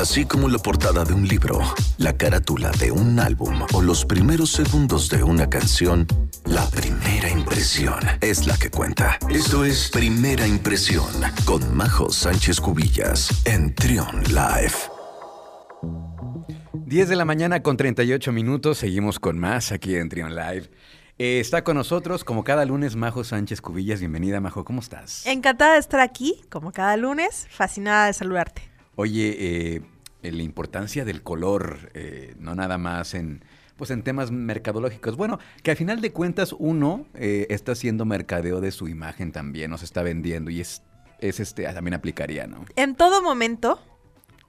así como la portada de un libro, la carátula de un álbum o los primeros segundos de una canción, la primera impresión es la que cuenta. Esto es Primera Impresión con Majo Sánchez Cubillas en Trion Live. 10 de la mañana con 38 minutos, seguimos con más aquí en Trion Live. Eh, está con nosotros, como cada lunes, Majo Sánchez Cubillas. Bienvenida, Majo, ¿cómo estás? Encantada de estar aquí, como cada lunes, fascinada de saludarte. Oye, eh, la importancia del color, eh, no nada más en, pues en temas mercadológicos. Bueno, que al final de cuentas uno está haciendo mercadeo de su imagen también, nos está vendiendo y es, es este, también aplicaría, ¿no? En todo momento,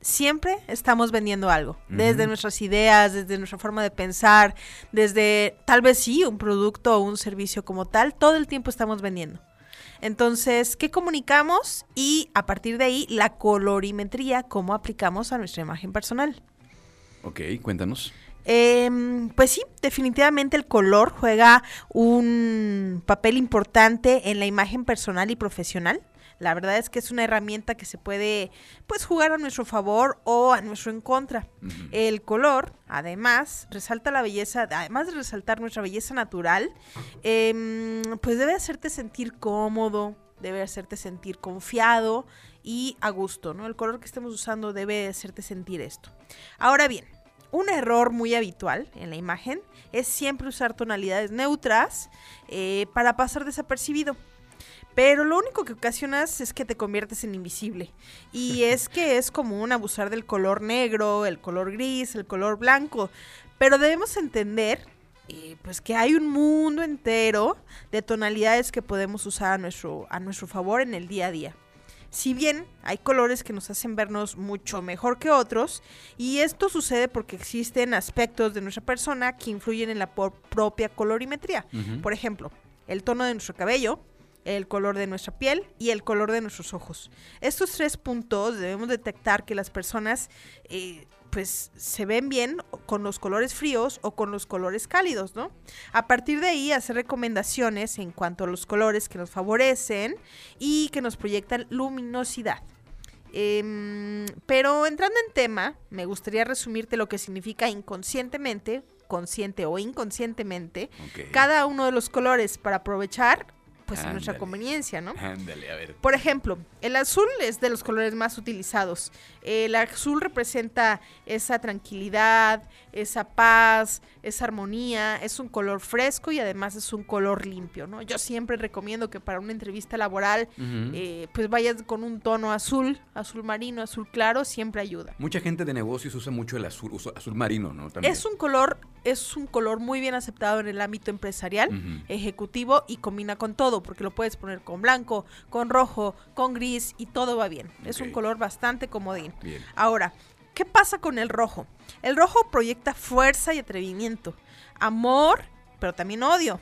siempre estamos vendiendo algo, desde nuestras ideas, desde nuestra forma de pensar, desde tal vez sí un producto o un servicio como tal, todo el tiempo estamos vendiendo. Entonces, ¿qué comunicamos? Y a partir de ahí, la colorimetría, cómo aplicamos a nuestra imagen personal. Ok, cuéntanos. Em, pues sí, definitivamente el color juega un papel importante en la imagen personal y profesional. La verdad es que es una herramienta que se puede pues jugar a nuestro favor o a nuestro en contra. El color, además, resalta la belleza, además de resaltar nuestra belleza natural, em, pues debe hacerte sentir cómodo, debe hacerte sentir confiado y a gusto, ¿no? El color que estemos usando debe hacerte sentir esto. Ahora bien, un error muy habitual en la imagen es siempre usar tonalidades neutras eh, para pasar desapercibido. Pero lo único que ocasionas es que te conviertes en invisible. Y es que es común abusar del color negro, el color gris, el color blanco. Pero debemos entender eh, pues que hay un mundo entero de tonalidades que podemos usar a nuestro, a nuestro favor en el día a día. Si bien hay colores que nos hacen vernos mucho mejor que otros, y esto sucede porque existen aspectos de nuestra persona que influyen en la propia colorimetría. Por ejemplo, el tono de nuestro cabello, el color de nuestra piel y el color de nuestros ojos. Estos tres puntos debemos detectar que las personas eh, pues se ven bien con los colores fríos o con los colores cálidos, ¿no? A partir de ahí hacer recomendaciones en cuanto a los colores que nos favorecen y que nos proyectan luminosidad. Em, pero entrando en tema, me gustaría resumirte lo que significa inconscientemente, consciente o inconscientemente, cada uno de los colores para aprovechar pues a nuestra conveniencia, ¿no? Ándale, a ver. Por ejemplo, el azul es de los colores más utilizados. El azul representa esa tranquilidad, esa paz, esa armonía, es un color fresco y además es un color limpio, ¿no? Yo siempre recomiendo que para una entrevista laboral, eh, pues vayas con un tono azul, azul marino, azul claro, siempre ayuda. Mucha gente de negocios usa mucho el azul, azul marino, ¿no? Es un color, es un color muy bien aceptado en el ámbito empresarial, ejecutivo y combina con todo, porque lo puedes poner con blanco, con rojo, con gris y todo va bien. Es un color bastante comodín. Ahora, ¿Qué pasa con el rojo? El rojo proyecta fuerza y atrevimiento, amor, pero también odio,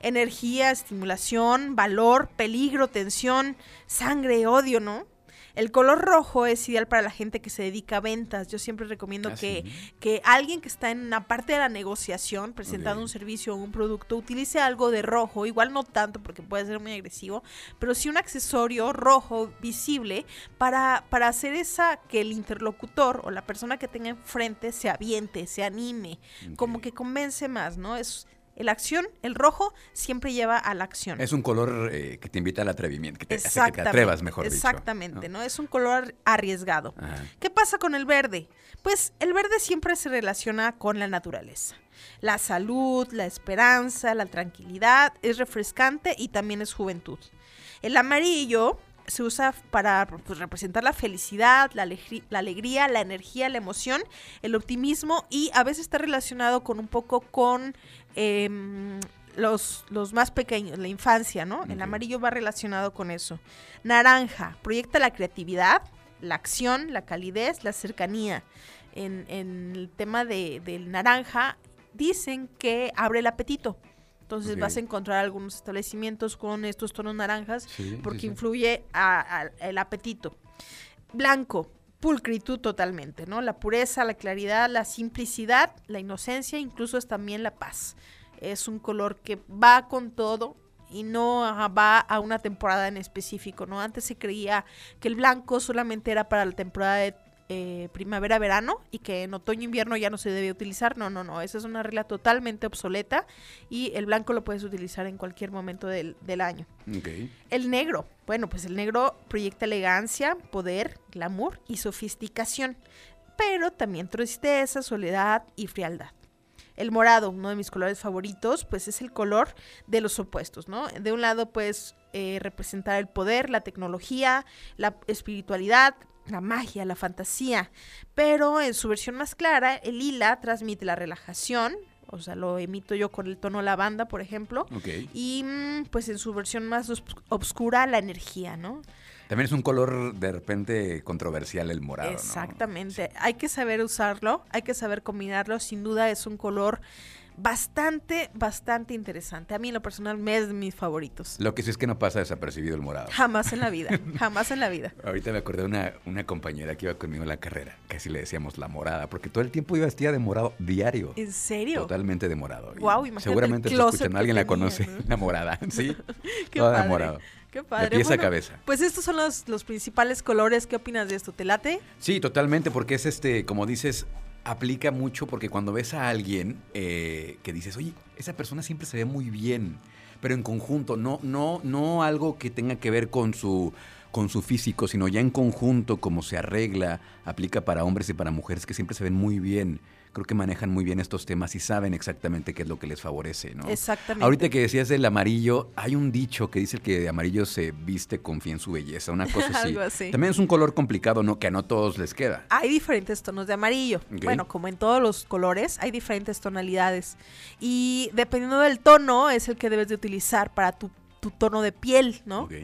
energía, estimulación, valor, peligro, tensión, sangre, odio, ¿no? El color rojo es ideal para la gente que se dedica a ventas. Yo siempre recomiendo ah, que, que alguien que está en una parte de la negociación, presentando un servicio o un producto, utilice algo de rojo. Igual no tanto porque puede ser muy agresivo, pero sí un accesorio rojo visible para, para hacer esa que el interlocutor o la persona que tenga enfrente se aviente, se anime, como que convence más, ¿no? Es la acción, el rojo, siempre lleva a la acción. Es un color eh, que te invita al atrevimiento, que te, hace que te atrevas, mejor Exactamente, dicho. ¿no? Es un color arriesgado. ¿Qué pasa con el verde? Pues el verde siempre se relaciona con la naturaleza. La salud, la esperanza, la tranquilidad, es refrescante y también es juventud. El amarillo se usa para pues, representar la felicidad, la, la, alegría, la energía, la emoción, el optimismo y a veces está relacionado con un poco con em, los, los, más pequeños, la infancia, ¿no? El amarillo va relacionado con eso. Naranja, proyecta la creatividad, la acción, la calidez, la cercanía. En, en el tema de, del naranja, dicen que abre el apetito. Entonces vas a encontrar algunos establecimientos con estos tonos naranjas porque influye al el apetito. Blanco, pulcritud totalmente, ¿no? La pureza, la claridad, la simplicidad, la inocencia, incluso es también la paz. Es un color que va con todo y no va a una temporada en específico, ¿no? Antes se creía que el blanco solamente era para la temporada de eh, primavera-verano y que en otoño-invierno ya no se debe utilizar. No, no, no. Esa es una regla totalmente obsoleta y el blanco lo puedes utilizar en cualquier momento del, del año. El negro. Bueno, pues el negro proyecta elegancia, poder, glamour y sofisticación, pero también tristeza, soledad y frialdad. El morado, uno de mis colores favoritos, pues es el color de los opuestos, ¿no? De un lado, pues eh, representar el poder, la tecnología, la espiritualidad, la magia, la fantasía, pero en su versión más clara, el lila transmite la relajación, o sea, lo emito yo con el tono lavanda, por ejemplo, y mm, pues en su versión más oscura, la energía, ¿no? También es un color de repente controversial el morado, ¿no? Exactamente. Hay que saber usarlo, hay que saber combinarlo. Sin duda es un color bastante, bastante interesante. A mí en lo personal me es de mis favoritos. Lo que sí es que no pasa desapercibido el morado. Jamás en la vida, jamás en la vida. Ahorita me acordé de una, una compañera que iba conmigo en la carrera, que así le decíamos la morada, porque todo el tiempo iba vestida de morado diario. ¿En serio? Totalmente de morado. Guau, imagínate Seguramente el alguien la conoce, ¿no? la morada, ¿sí? Qué Toda de padre. morado. Qué padre. pies a cabeza. Pues estos son los, los principales colores. ¿Qué opinas de esto? ¿Te late? Sí, totalmente, porque es este, como dices, aplica mucho porque cuando ves a alguien eh, que dices, oye, esa persona siempre se ve muy bien, pero en conjunto, no, no, no algo que tenga que ver con su con su físico, sino ya en conjunto, como se arregla, aplica para hombres y para mujeres que siempre se ven muy bien. Creo que manejan muy bien estos temas y saben exactamente qué es lo que les favorece, ¿no? Exactamente. Ahorita que decías del amarillo, hay un dicho que dice que de amarillo se viste confía en su belleza, una cosa así. Algo así. También es un color complicado, ¿no? Que a no todos les queda. Hay diferentes tonos de amarillo. Bueno, como en todos los colores, hay diferentes tonalidades. Y dependiendo del tono, es el que debes de utilizar para tu, tu tono de piel, ¿no? Ok.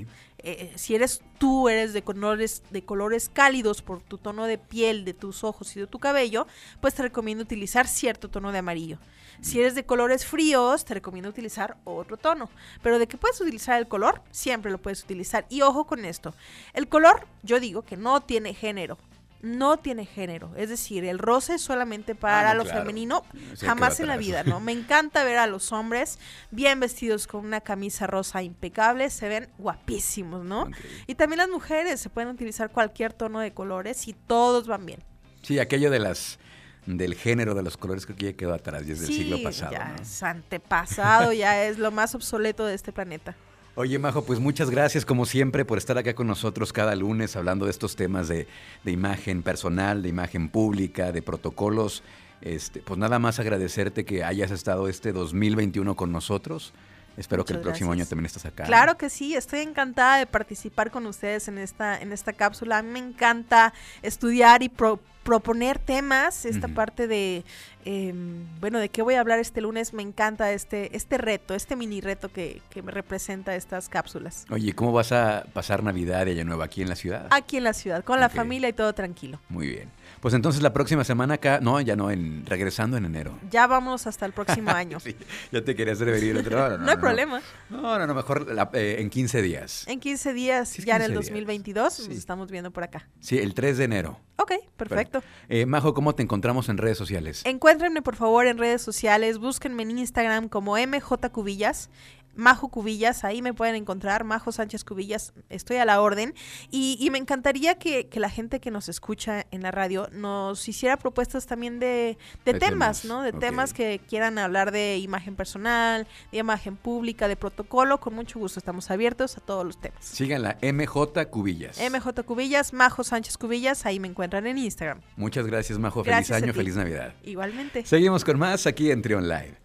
Eh, si eres tú, eres de colores, de colores cálidos por tu tono de piel, de tus ojos y de tu cabello, pues te recomiendo utilizar cierto tono de amarillo. Si eres de colores fríos, te recomiendo utilizar otro tono. Pero de que puedes utilizar el color, siempre lo puedes utilizar. Y ojo con esto, el color, yo digo que no tiene género. No tiene género, es decir, el rosa es solamente para Ah, no, lo claro. femenino, Sí, jamás en la vida, ¿no? Me encanta ver a los hombres bien vestidos con una camisa rosa impecable, se ven guapísimos, ¿no? Y también las mujeres se pueden utilizar cualquier tono de colores y todos van bien. Sí, aquello de las del género de los colores creo que ya quedó atrás, ya es del siglo pasado. ya ¿no? es antepasado, ya es lo más obsoleto de este planeta. Oye, Majo, pues muchas gracias como siempre por estar acá con nosotros cada lunes hablando de estos temas de, de imagen personal, de imagen pública, de protocolos. Este, pues nada más agradecerte que hayas estado este 2021 con nosotros. Espero que el próximo gracias. año también estés acá. Claro que sí, estoy encantada de participar con ustedes en esta, en esta cápsula. A mí me encanta estudiar y pro- proponer temas, esta parte de, eh, bueno, de qué voy a hablar este lunes, me encanta este, este reto, este mini reto que, que me representa estas cápsulas. Oye, ¿cómo vas a pasar Navidad y Año Nuevo aquí en la ciudad? Aquí en la ciudad, con la familia y todo tranquilo. Muy bien. Pues entonces la próxima semana acá, no, ya no, en, regresando en enero. Ya vamos hasta el próximo año. Sí, ya te quería hacer venir otro. No, no, no, hay problema. No, no, no, mejor la- eh, en 15 días. En 15 días, Sí, ya en el 15 días. 2022, Sí. nos estamos viendo por acá. Sí, el 3 de enero. Ok, perfecto. Eh, Majo, ¿cómo te encontramos en redes sociales? Encuéntrenme por favor en redes sociales, búsquenme en Instagram como MJ Cubillas. Majo Cubillas, ahí me pueden encontrar, Majo Sánchez Cubillas, estoy a la orden. Y, y me encantaría que, que la gente que nos escucha en la radio nos hiciera propuestas también de, de De temas, temas, ¿no? De temas que quieran hablar de imagen personal, de imagen pública, de protocolo. Con mucho gusto estamos abiertos a todos los temas. Síganla, MJ Cubillas. MJ Cubillas, Majo Sánchez Cubillas, ahí me encuentran en Instagram. Muchas gracias, Majo. Gracias feliz año, feliz Navidad. Igualmente. Seguimos con más aquí en Trion Live.